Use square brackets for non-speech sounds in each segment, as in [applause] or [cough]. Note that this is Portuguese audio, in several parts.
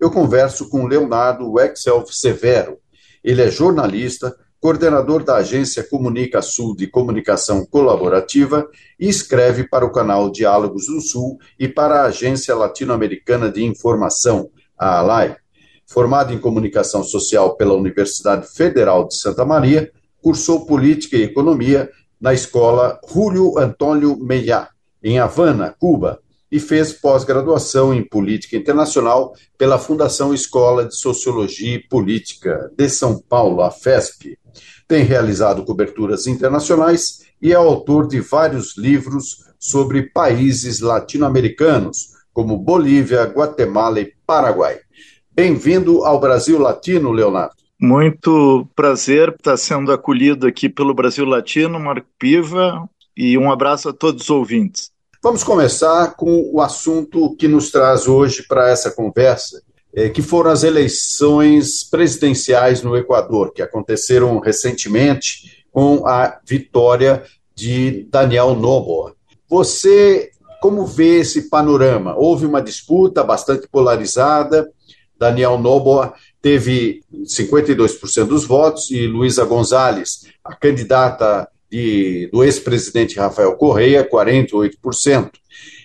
eu converso com Leonardo Wexelf Severo. Ele é jornalista, coordenador da agência Comunica Sul de Comunicação Colaborativa e escreve para o canal Diálogos do Sul e para a Agência Latino-Americana de Informação, a ALAI. Formado em Comunicação Social pela Universidade Federal de Santa Maria, cursou Política e Economia na Escola Julio Antônio Meillá, em Havana, Cuba, e fez pós-graduação em Política Internacional pela Fundação Escola de Sociologia e Política de São Paulo, a FESP. Tem realizado coberturas internacionais e é autor de vários livros sobre países latino-americanos, como Bolívia, Guatemala e Paraguai. Bem-vindo ao Brasil Latino, Leonardo. Muito prazer estar sendo acolhido aqui pelo Brasil Latino, Marco Piva, e um abraço a todos os ouvintes. Vamos começar com o assunto que nos traz hoje para essa conversa, é, que foram as eleições presidenciais no Equador, que aconteceram recentemente com a vitória de Daniel Noboa. Você, como vê esse panorama? Houve uma disputa bastante polarizada. Daniel Noboa teve 52% dos votos e Luísa Gonzalez, a candidata de, do ex-presidente Rafael Correia, 48%.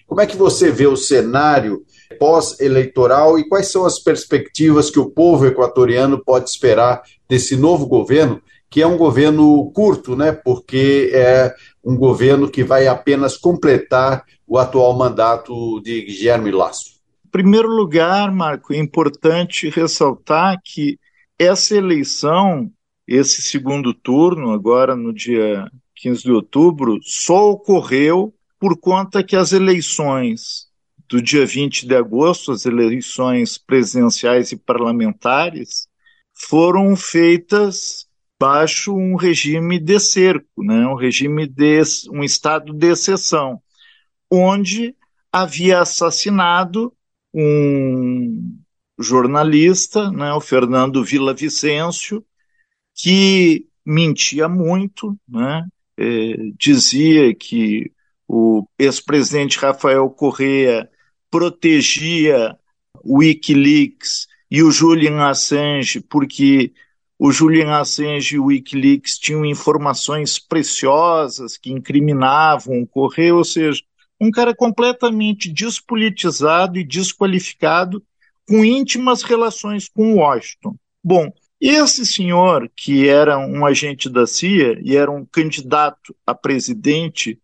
Como é que você vê o cenário pós-eleitoral e quais são as perspectivas que o povo equatoriano pode esperar desse novo governo, que é um governo curto, né? Porque é um governo que vai apenas completar o atual mandato de Guilherme Lasso. Em primeiro lugar, Marco, é importante ressaltar que essa eleição, esse segundo turno, agora no dia 15 de outubro, só ocorreu por conta que as eleições do dia 20 de agosto, as eleições presidenciais e parlamentares, foram feitas baixo um regime de cerco, né? um regime de um estado de exceção, onde havia assassinado um jornalista, né, o Fernando Vicencio, que mentia muito, né, é, dizia que o ex-presidente Rafael Correa protegia o Wikileaks e o Julian Assange, porque o Julian Assange e o Wikileaks tinham informações preciosas que incriminavam o Correia, ou seja, um cara completamente despolitizado e desqualificado, com íntimas relações com Washington. Bom, esse senhor, que era um agente da CIA e era um candidato a presidente,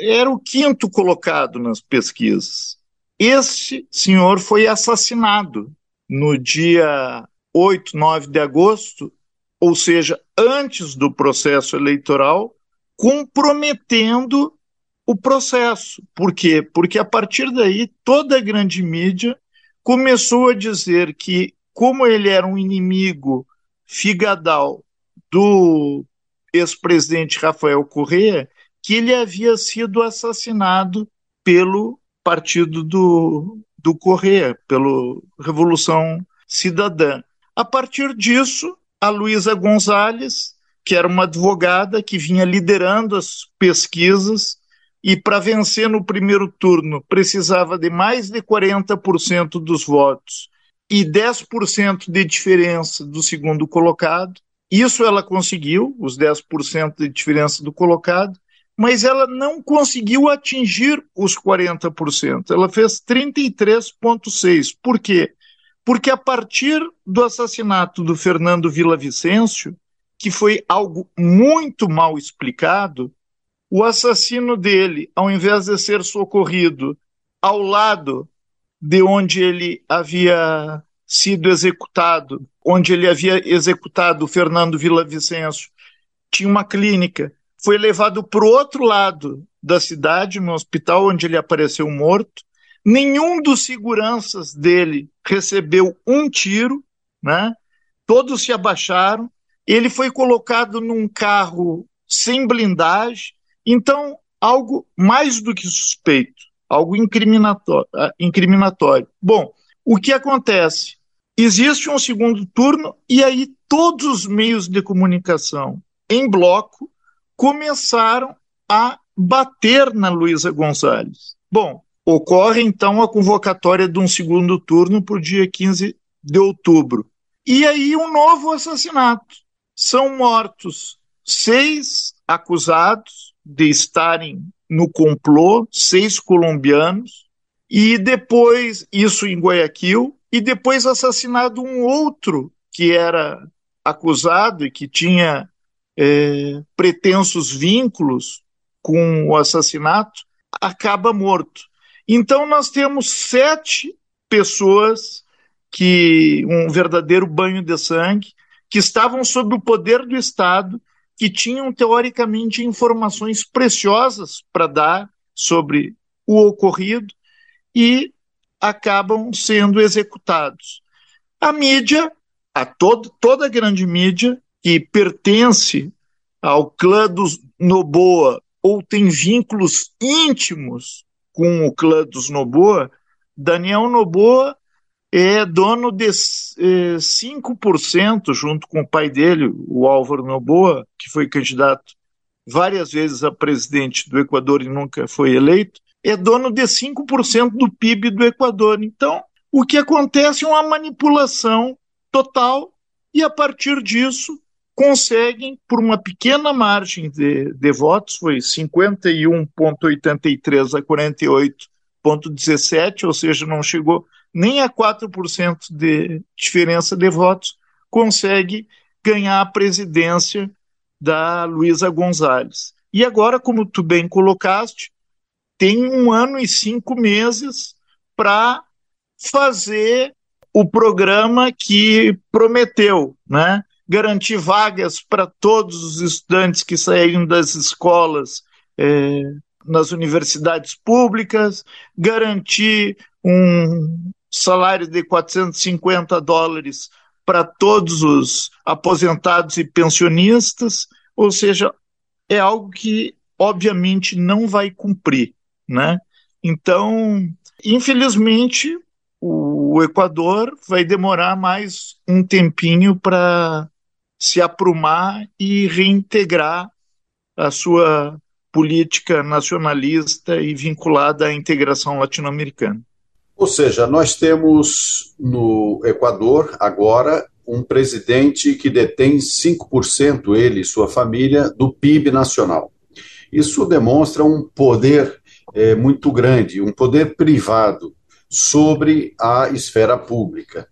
era o quinto colocado nas pesquisas. Esse senhor foi assassinado no dia 8, 9 de agosto, ou seja, antes do processo eleitoral, comprometendo o processo. Por quê? Porque a partir daí toda a grande mídia começou a dizer que, como ele era um inimigo figadal do ex-presidente Rafael Correa, que ele havia sido assassinado pelo partido do, do Correa, pela Revolução Cidadã. A partir disso, a Luísa Gonzalez, que era uma advogada que vinha liderando as pesquisas, e para vencer no primeiro turno precisava de mais de 40% dos votos e 10% de diferença do segundo colocado. Isso ela conseguiu, os 10% de diferença do colocado, mas ela não conseguiu atingir os 40%. Ela fez 33,6%. Por quê? Porque a partir do assassinato do Fernando Vicencio, que foi algo muito mal explicado, o assassino dele, ao invés de ser socorrido ao lado de onde ele havia sido executado, onde ele havia executado o Fernando Vicencio, tinha uma clínica, foi levado para o outro lado da cidade, no hospital onde ele apareceu morto. nenhum dos seguranças dele recebeu um tiro, né? Todos se abaixaram. Ele foi colocado num carro sem blindagem. Então, algo mais do que suspeito, algo incriminatório. Ah, incriminatório. Bom, o que acontece? Existe um segundo turno e aí todos os meios de comunicação em bloco começaram a bater na Luísa Gonzalez. Bom, ocorre então a convocatória de um segundo turno para o dia 15 de outubro. E aí um novo assassinato. São mortos seis acusados de estarem no complô, seis colombianos, e depois, isso em Guayaquil, e depois assassinado um outro que era acusado e que tinha é, pretensos vínculos com o assassinato, acaba morto. Então nós temos sete pessoas que um verdadeiro banho de sangue que estavam sob o poder do Estado, que tinham teoricamente informações preciosas para dar sobre o ocorrido e acabam sendo executados. A mídia, a todo, toda a grande mídia que pertence ao clã dos Noboa ou tem vínculos íntimos com o clã dos Noboa, Daniel Noboa é dono de é, 5%, junto com o pai dele, o Álvaro Noboa, que foi candidato várias vezes a presidente do Equador e nunca foi eleito, é dono de 5% do PIB do Equador. Então, o que acontece é uma manipulação total e, a partir disso, conseguem, por uma pequena margem de, de votos, foi 51,83 a 48,17, ou seja, não chegou nem a 4% de diferença de votos, consegue ganhar a presidência da Luísa Gonzalez. E agora, como tu bem colocaste, tem um ano e cinco meses para fazer o programa que prometeu, né? Garantir vagas para todos os estudantes que saíram das escolas é, nas universidades públicas, garantir um salário de 450 dólares para todos os aposentados e pensionistas, ou seja, é algo que obviamente não vai cumprir né? Então, infelizmente, o Equador vai demorar mais um tempinho para se aprumar e reintegrar a sua política nacionalista e vinculada à integração latino-americana. Ou seja, nós temos no Equador agora um presidente que detém 5%, ele e sua família, do PIB nacional. Isso demonstra um poder é, muito grande, um poder privado sobre a esfera pública.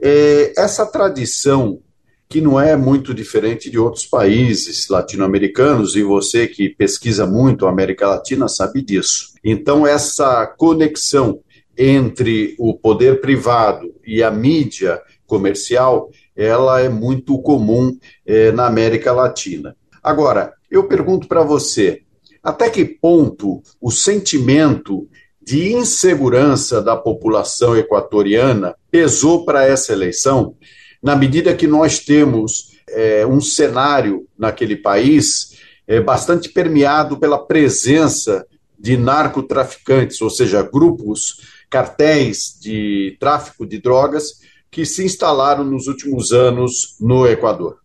É, essa tradição, que não é muito diferente de outros países latino-americanos, e você que pesquisa muito a América Latina sabe disso. Então, essa conexão entre o poder privado e a mídia comercial, ela é muito comum é, na América Latina. Agora, eu pergunto para você, até que ponto o sentimento de insegurança da população equatoriana pesou para essa eleição, na medida que nós temos é, um cenário naquele país é, bastante permeado pela presença de narcotraficantes, ou seja, grupos, cartéis de tráfico de drogas que se instalaram nos últimos anos no Equador.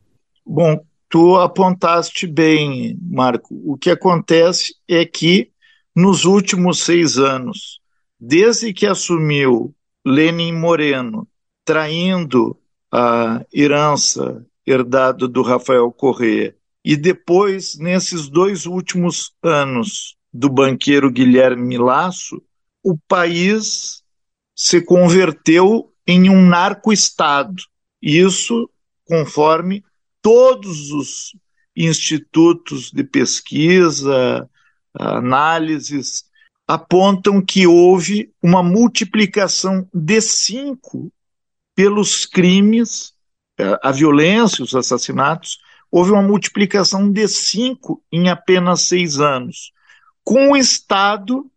Bom, Tu apontaste bem, Marco. O que acontece é que nos últimos seis anos, desde que assumiu Lenin Moreno, traindo a herança herdada do Rafael Correa, e depois, nesses dois últimos anos do banqueiro Guilherme Lasso, o país se converteu em um narco-estado. Isso conforme todos os institutos de pesquisa, análises, apontam que houve uma multiplicação de cinco pelos crimes, é, a violência, os assassinatos, houve uma multiplicação de cinco em apenas seis anos, com o Estado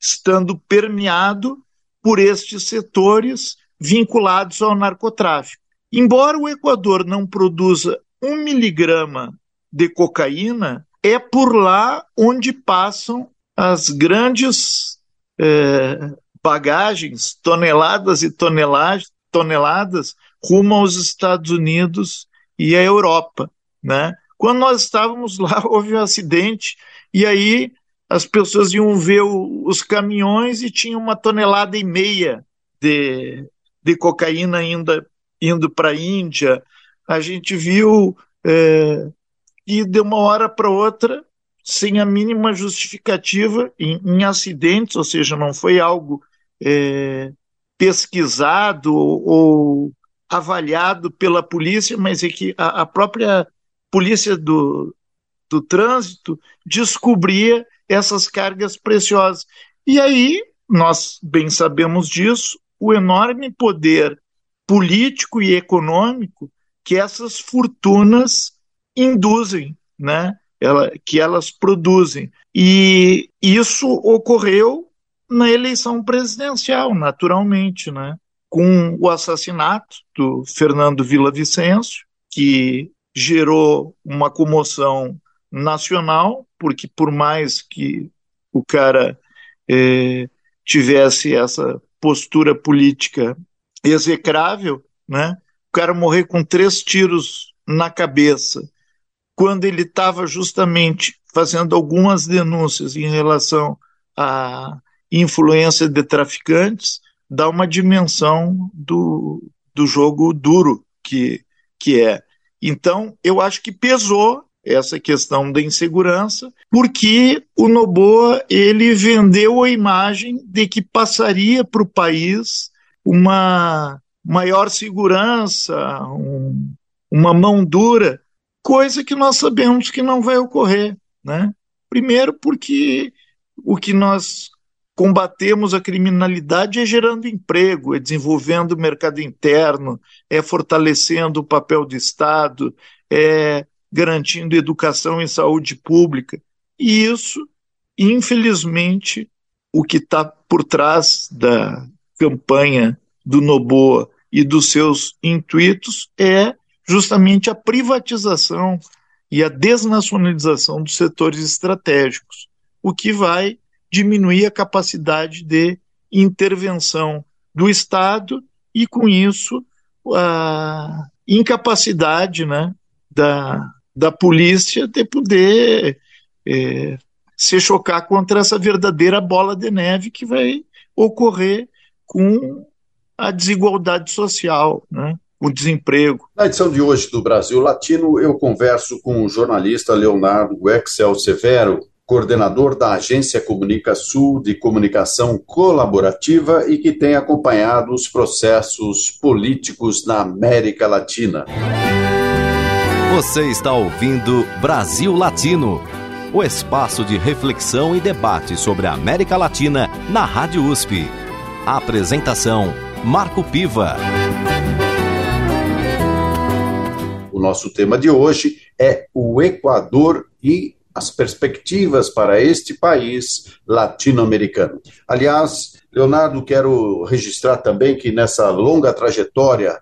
estando permeado por estes setores vinculados ao narcotráfico. Embora o Equador não produza um miligrama de cocaína, é por lá onde passam as grandes é, bagagens, toneladas e toneladas, toneladas rumo aos Estados Unidos e à Europa, né? Quando nós estávamos lá, [laughs] houve um acidente e aí as pessoas iam ver o, os caminhões e tinha uma tonelada e meia de, de cocaína ainda indo para a Índia. A gente viu é, e de uma hora para outra, sem a mínima justificativa, em, em, acidentes, ou seja, não foi algo é, pesquisado ou, ou, avaliado pela polícia, mas é que a, a própria polícia do, do trânsito descobria essas cargas preciosas. E aí, nós bem sabemos disso, o enorme poder político e econômico que essas fortunas induzem, né? Ela, que elas produzem. E isso ocorreu na eleição presidencial, naturalmente, né? com o assassinato do Fernando Vicencio, que gerou uma comoção nacional, porque por mais que o cara eh, tivesse essa postura política execrável, né? O cara morrer com três tiros na cabeça, quando ele estava justamente fazendo algumas denúncias em relação à influência de traficantes, dá uma dimensão do, do jogo duro que, que é. Então, eu acho que pesou essa questão da insegurança, porque o Noboa ele vendeu a imagem de que passaria para o país uma maior segurança, um, uma mão dura, coisa que nós sabemos que não vai ocorrer. Né? Primeiro, porque o que nós combatemos a criminalidade é gerando emprego, é desenvolvendo o mercado interno, é fortalecendo o papel do Estado, é garantindo educação e saúde pública. E isso, infelizmente, o que está por trás da campanha do Noboa e dos seus intuitos é justamente a privatização e a desnacionalização dos setores estratégicos, o que vai diminuir a capacidade de intervenção do Estado e, com isso, a incapacidade né, da, da polícia de poder é, se chocar contra essa verdadeira bola de neve que vai ocorrer com a desigualdade social, né? o desemprego. Na edição de hoje do Brasil Latino, eu converso com o jornalista Leonardo Excel Severo, coordenador da Agência Comunica Sul de Comunicação Colaborativa e que tem acompanhado os processos políticos na América Latina. Você está ouvindo Brasil Latino, o espaço de reflexão e debate sobre a América Latina na Rádio USP. A apresentação Marco Piva. O nosso tema de hoje é o Equador e as perspectivas para este país latino-americano. Aliás, Leonardo, quero registrar também que nessa longa trajetória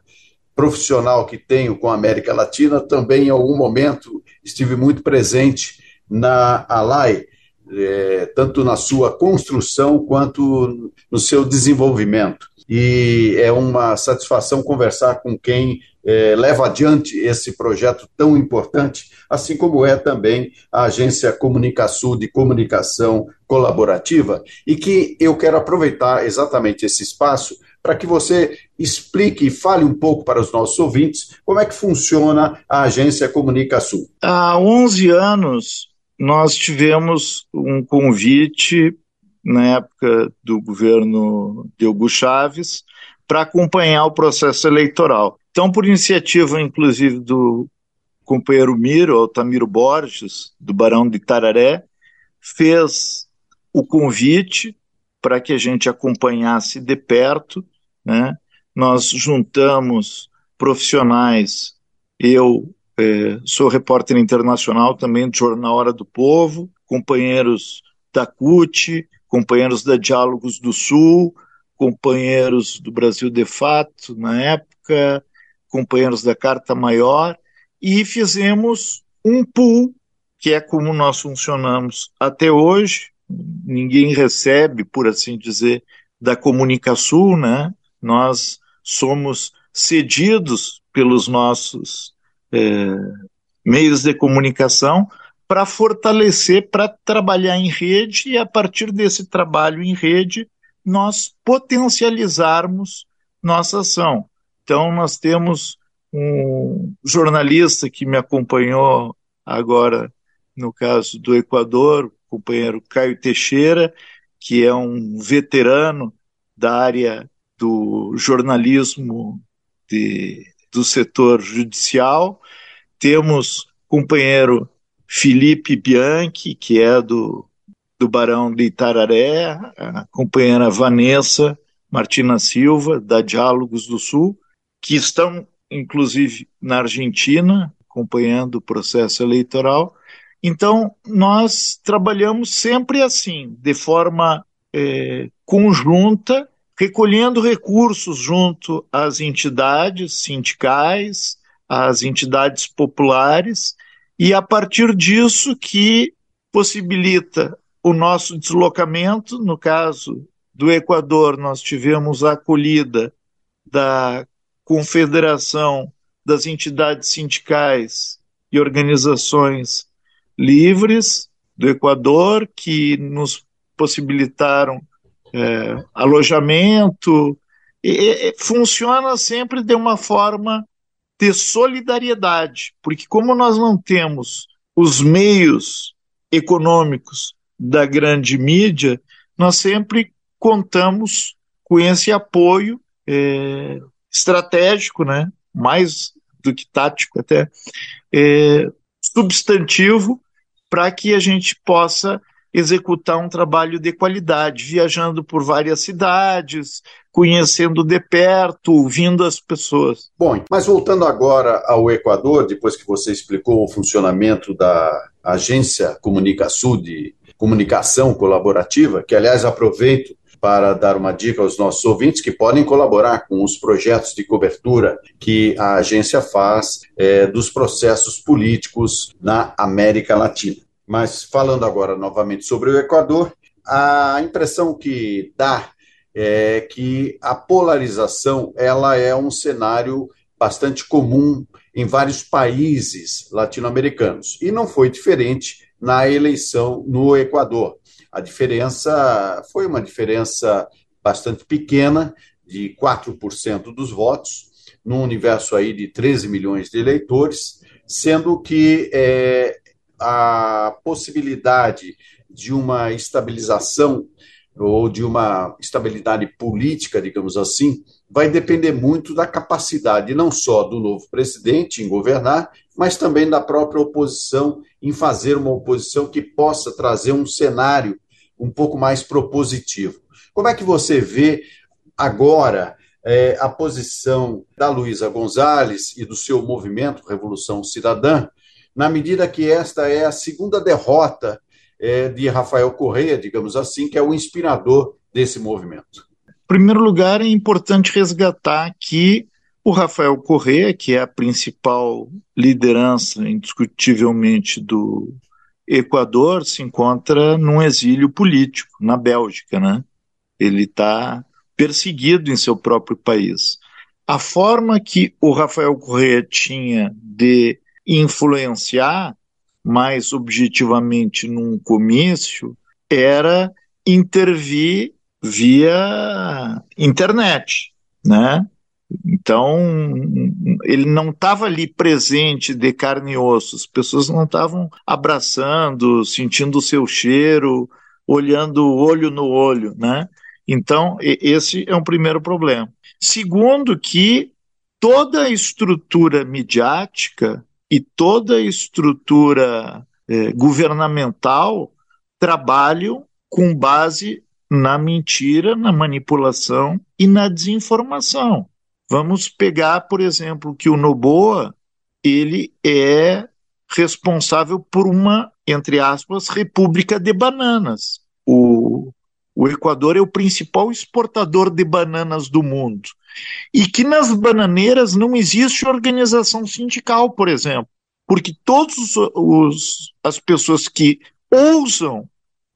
profissional que tenho com a América Latina, também em algum momento estive muito presente na ALAI, é, tanto na sua construção quanto no seu desenvolvimento. E é uma satisfação conversar com quem é, leva adiante esse projeto tão importante, assim como é também a Agência Comunicação de Comunicação Colaborativa, e que eu quero aproveitar exatamente esse espaço para que você explique e fale um pouco para os nossos ouvintes como é que funciona a Agência Comunicação. Há 11 anos, nós tivemos um convite na época do governo de Hugo Chaves, para acompanhar o processo eleitoral. Então, por iniciativa, inclusive, do companheiro Miro, Altamiro Borges, do Barão de Tararé, fez o convite para que a gente acompanhasse de perto. Né? Nós juntamos profissionais, eu eh, sou repórter internacional também do Jornal Hora do Povo, companheiros da CUT, companheiros da Diálogos do Sul, companheiros do Brasil de Fato na época, companheiros da Carta Maior, e fizemos um pool, que é como nós funcionamos até hoje. Ninguém recebe, por assim dizer, da Comunicação, né? Nós somos cedidos pelos nossos é, meios de comunicação para fortalecer, para trabalhar em rede e a partir desse trabalho em rede nós potencializarmos nossa ação. Então nós temos um jornalista que me acompanhou agora no caso do Equador, o companheiro Caio Teixeira, que é um veterano da área do jornalismo de, do setor judicial. Temos companheiro Felipe Bianchi, que é do, do Barão de Itararé, a companheira Vanessa Martina Silva, da Diálogos do Sul, que estão, inclusive, na Argentina, acompanhando o processo eleitoral. Então, nós trabalhamos sempre assim, de forma é, conjunta, recolhendo recursos junto às entidades sindicais, às entidades populares, e a partir disso que possibilita o nosso deslocamento. No caso do Equador, nós tivemos a acolhida da Confederação das Entidades Sindicais e Organizações Livres do Equador, que nos possibilitaram é, alojamento, e, e, funciona sempre de uma forma de solidariedade, porque como nós não temos os meios econômicos da grande mídia, nós sempre contamos com esse apoio é, estratégico, né, mais do que tático até, é, substantivo, para que a gente possa executar um trabalho de qualidade, viajando por várias cidades, conhecendo de perto, ouvindo as pessoas. Bom, mas voltando agora ao Equador, depois que você explicou o funcionamento da agência Comunicação de comunicação colaborativa, que aliás aproveito para dar uma dica aos nossos ouvintes que podem colaborar com os projetos de cobertura que a agência faz é, dos processos políticos na América Latina. Mas falando agora novamente sobre o Equador, a impressão que dá é que a polarização ela é um cenário bastante comum em vários países latino-americanos e não foi diferente na eleição no Equador. A diferença foi uma diferença bastante pequena, de 4% dos votos, num universo aí de 13 milhões de eleitores, sendo que é, a possibilidade de uma estabilização ou de uma estabilidade política, digamos assim, vai depender muito da capacidade não só do novo presidente em governar, mas também da própria oposição em fazer uma oposição que possa trazer um cenário um pouco mais propositivo. Como é que você vê agora é, a posição da Luísa Gonzalez e do seu movimento Revolução Cidadã na medida que esta é a segunda derrota é, de Rafael Correia, digamos assim, que é o inspirador desse movimento. Em primeiro lugar, é importante resgatar que o Rafael Correia, que é a principal liderança, indiscutivelmente, do Equador, se encontra num exílio político, na Bélgica, né? Ele está perseguido em seu próprio país. A forma que o Rafael Correia tinha de influenciar mais objetivamente num comício era intervir via internet, né? Então, ele não estava ali presente de carne e osso, as pessoas não estavam abraçando, sentindo o seu cheiro, olhando olho no olho, né? Então, esse é um primeiro problema. Segundo, que toda a estrutura midiática e toda a estrutura é, governamental trabalham com base na mentira, na manipulação e na desinformação. Vamos pegar, por exemplo, que o Noboa ele é responsável por uma, entre aspas, república de bananas. O Equador é o principal exportador de bananas do mundo. E que nas bananeiras não existe organização sindical, por exemplo, porque todas as pessoas que ousam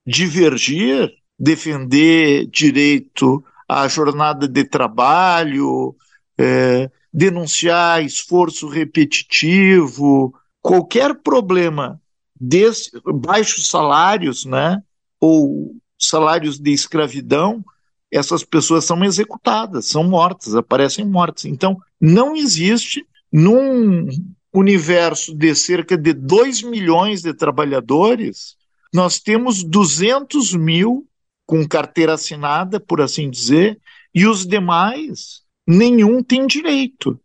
divergir, defender direito à jornada de trabalho, é, denunciar esforço repetitivo, qualquer problema desse, baixos salários, né, ou salários de escravidão, essas pessoas são executadas, são mortas, aparecem mortas. Então, não existe num universo de cerca de 2 milhões de trabalhadores, nós temos 200 mil com carteira assinada, por assim dizer, e os demais, nenhum tem direito.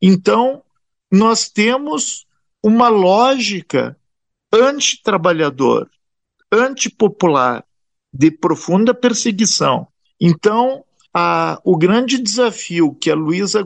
Então, nós temos uma lógica antitrabalhador, antipopular, de profunda perseguição. Então, a, o grande desafio que a Luísa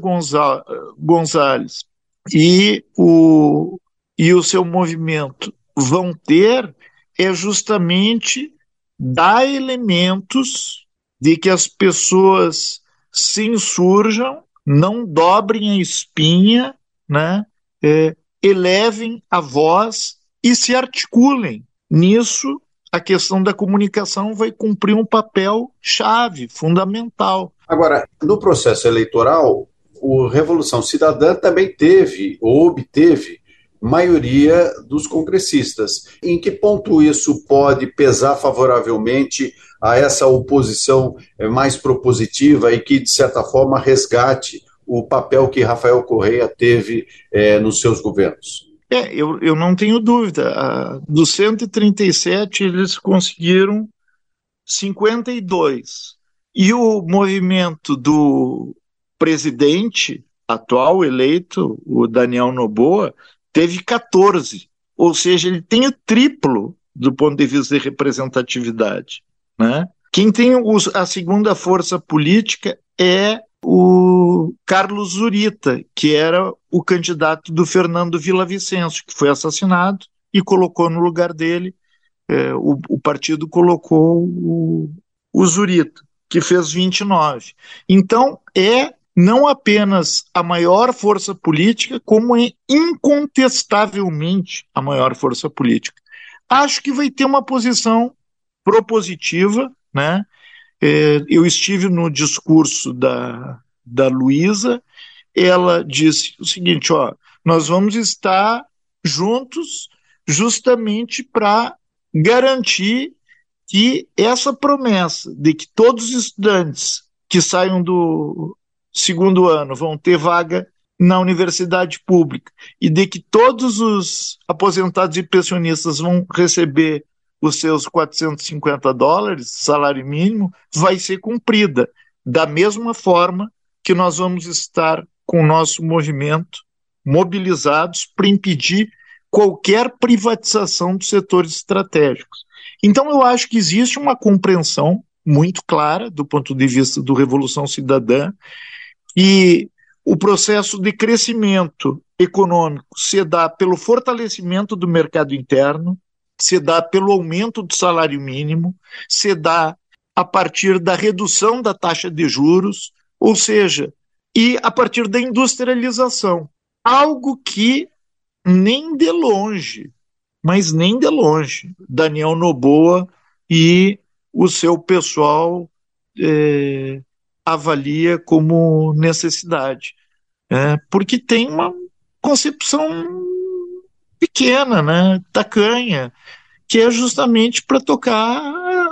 Gonzalez e o, e o seu movimento vão ter é justamente dar elementos de que as pessoas se insurjam, não dobrem a espinha, né, é, elevem a voz e se articulem. Nisso, a questão da comunicação vai cumprir um papel chave, fundamental. Agora, no processo eleitoral, o Revolução Cidadã também teve ou obteve maioria dos congressistas. Em que ponto isso pode pesar favoravelmente a essa oposição eh, mais propositiva e que, de certa forma, resgate o papel que Rafael Correia teve é, nos seus governos? É, eu, eu não tenho dúvida. Dos 137, eles conseguiram 52. E o movimento do presidente atual eleito, o Daniel Noboa, teve 14. Ou seja, ele tem o triplo do ponto de vista de representatividade. Né? Quem tem os, a segunda força política é o Carlos Zurita, que era o candidato do Fernando Villavicencio, que foi assassinado e colocou no lugar dele, é, o, o, partido colocou o, o Zurita, que fez 29. Então, é não apenas a maior força política, como é incontestavelmente a maior força política. Acho que vai ter uma posição propositiva, né? É, eu estive no discurso da, da Luísa, ela disse o seguinte: ó, nós vamos estar juntos justamente para garantir que essa promessa de que todos os estudantes que saiam do segundo ano vão ter vaga na universidade pública e de que todos os aposentados e pensionistas vão receber os seus 450 dólares, salário mínimo, vai ser cumprida. Da mesma forma que nós vamos estar com o nosso movimento mobilizados para impedir qualquer privatização dos setores estratégicos. Então, eu acho que existe uma compreensão muito clara do ponto de vista do Revolução Cidadã e o processo de crescimento econômico se dá pelo fortalecimento do mercado interno, se dá pelo aumento do salário mínimo, se dá a partir da redução da taxa de juros, ou seja, e a partir da industrialização. Algo que nem de longe, mas nem de longe, Daniel Noboa e o seu pessoal é, avalia como necessidade, é, porque tem uma concepção pequena, né, tacanha, que é justamente para tocar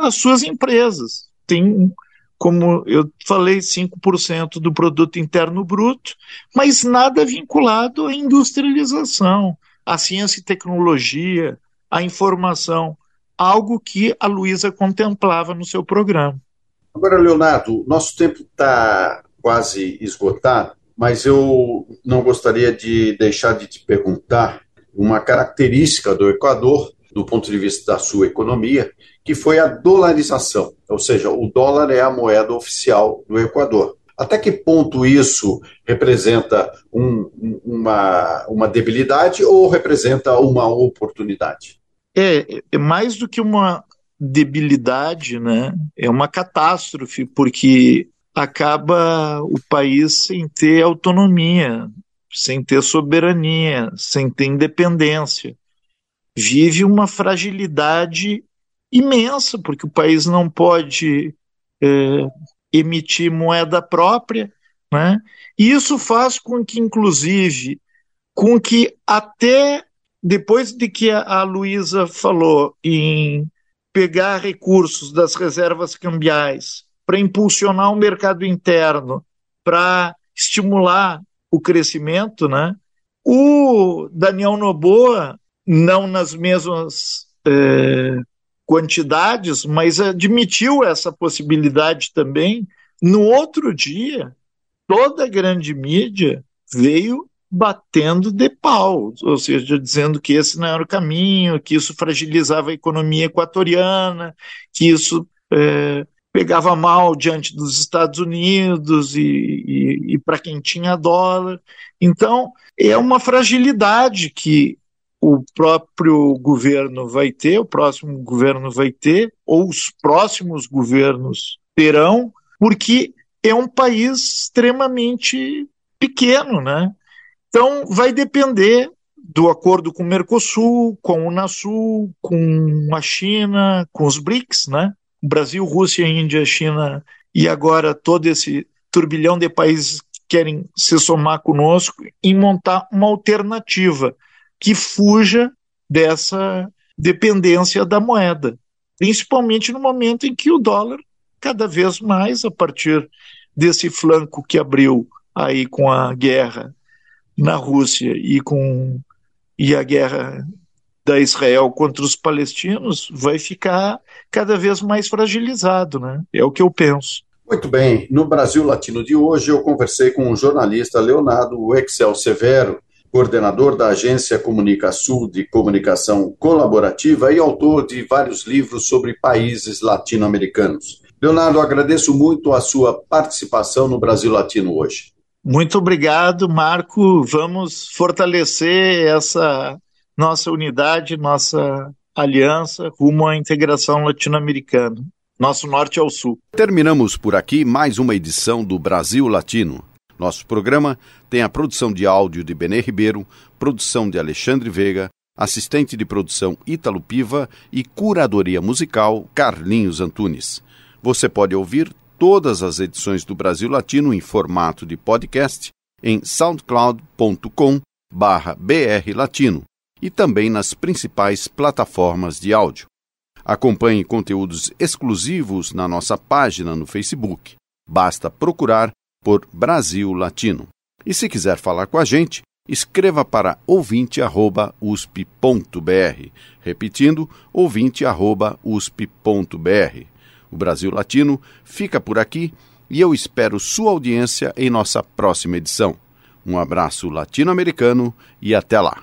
as suas empresas. Tem, como eu falei, 5% do produto interno bruto, mas nada vinculado à industrialização, à ciência e tecnologia, à informação, algo que a Luísa contemplava no seu programa. Agora, Leonardo, nosso tempo está quase esgotado, mas eu não gostaria de deixar de te perguntar uma característica do Equador, do ponto de vista da sua economia, que foi a dolarização, ou seja, o dólar é a moeda oficial do Equador. Até que ponto isso representa um, uma, uma debilidade ou representa uma oportunidade? É, é mais do que uma debilidade, né, é uma catástrofe, porque acaba o país sem ter autonomia, sem ter soberania, sem ter independência. Vive uma fragilidade imensa, porque o país não pode é, emitir moeda própria, né? E isso faz com que, inclusive, com que até depois de que a, a Luísa falou em pegar recursos das reservas cambiais para impulsionar o mercado interno, para estimular o crescimento, né? O Daniel Noboa, não nas mesmas é, quantidades, mas admitiu essa possibilidade também. No outro dia, toda a grande mídia veio batendo de pau, ou seja, dizendo que esse não era o caminho, que isso fragilizava a economia equatoriana, que isso é, pegava mal diante dos Estados Unidos e, e, e para quem tinha dólar. Então, é uma fragilidade que o próprio governo vai ter, o próximo governo vai ter, ou os próximos governos terão, porque é um país extremamente pequeno, né? Então, vai depender do acordo com o Mercosul, com o Unasul, com a China, com os BRICS, né? Brasil, Rússia, Índia, China e agora todo esse turbilhão de países que querem se somar conosco em montar uma alternativa que fuja dessa dependência da moeda, principalmente no momento em que o dólar cada vez mais a partir desse flanco que abriu aí com a guerra na Rússia e com e a guerra da Israel contra os palestinos vai ficar cada vez mais fragilizado, né? É o que eu penso. Muito bem. No Brasil Latino de hoje, eu conversei com o jornalista Leonardo Excel Severo, coordenador da Agência Comunica Sul de Comunicação Colaborativa e autor de vários livros sobre países latino-americanos. Leonardo, agradeço muito a sua participação no Brasil Latino hoje. Muito obrigado, Marco. Vamos fortalecer essa nossa unidade, nossa aliança rumo à integração latino-americana. Nosso norte ao sul. Terminamos por aqui mais uma edição do Brasil Latino. Nosso programa tem a produção de áudio de Benê Ribeiro, produção de Alexandre Veiga, assistente de produção Ítalo Piva e curadoria musical Carlinhos Antunes. Você pode ouvir todas as edições do Brasil Latino em formato de podcast em soundcloud.com brlatino e também nas principais plataformas de áudio. Acompanhe conteúdos exclusivos na nossa página no Facebook. Basta procurar por Brasil Latino. E se quiser falar com a gente, escreva para ouvinte@usp.br, repetindo ouvinte@usp.br. O Brasil Latino fica por aqui e eu espero sua audiência em nossa próxima edição. Um abraço latino-americano e até lá.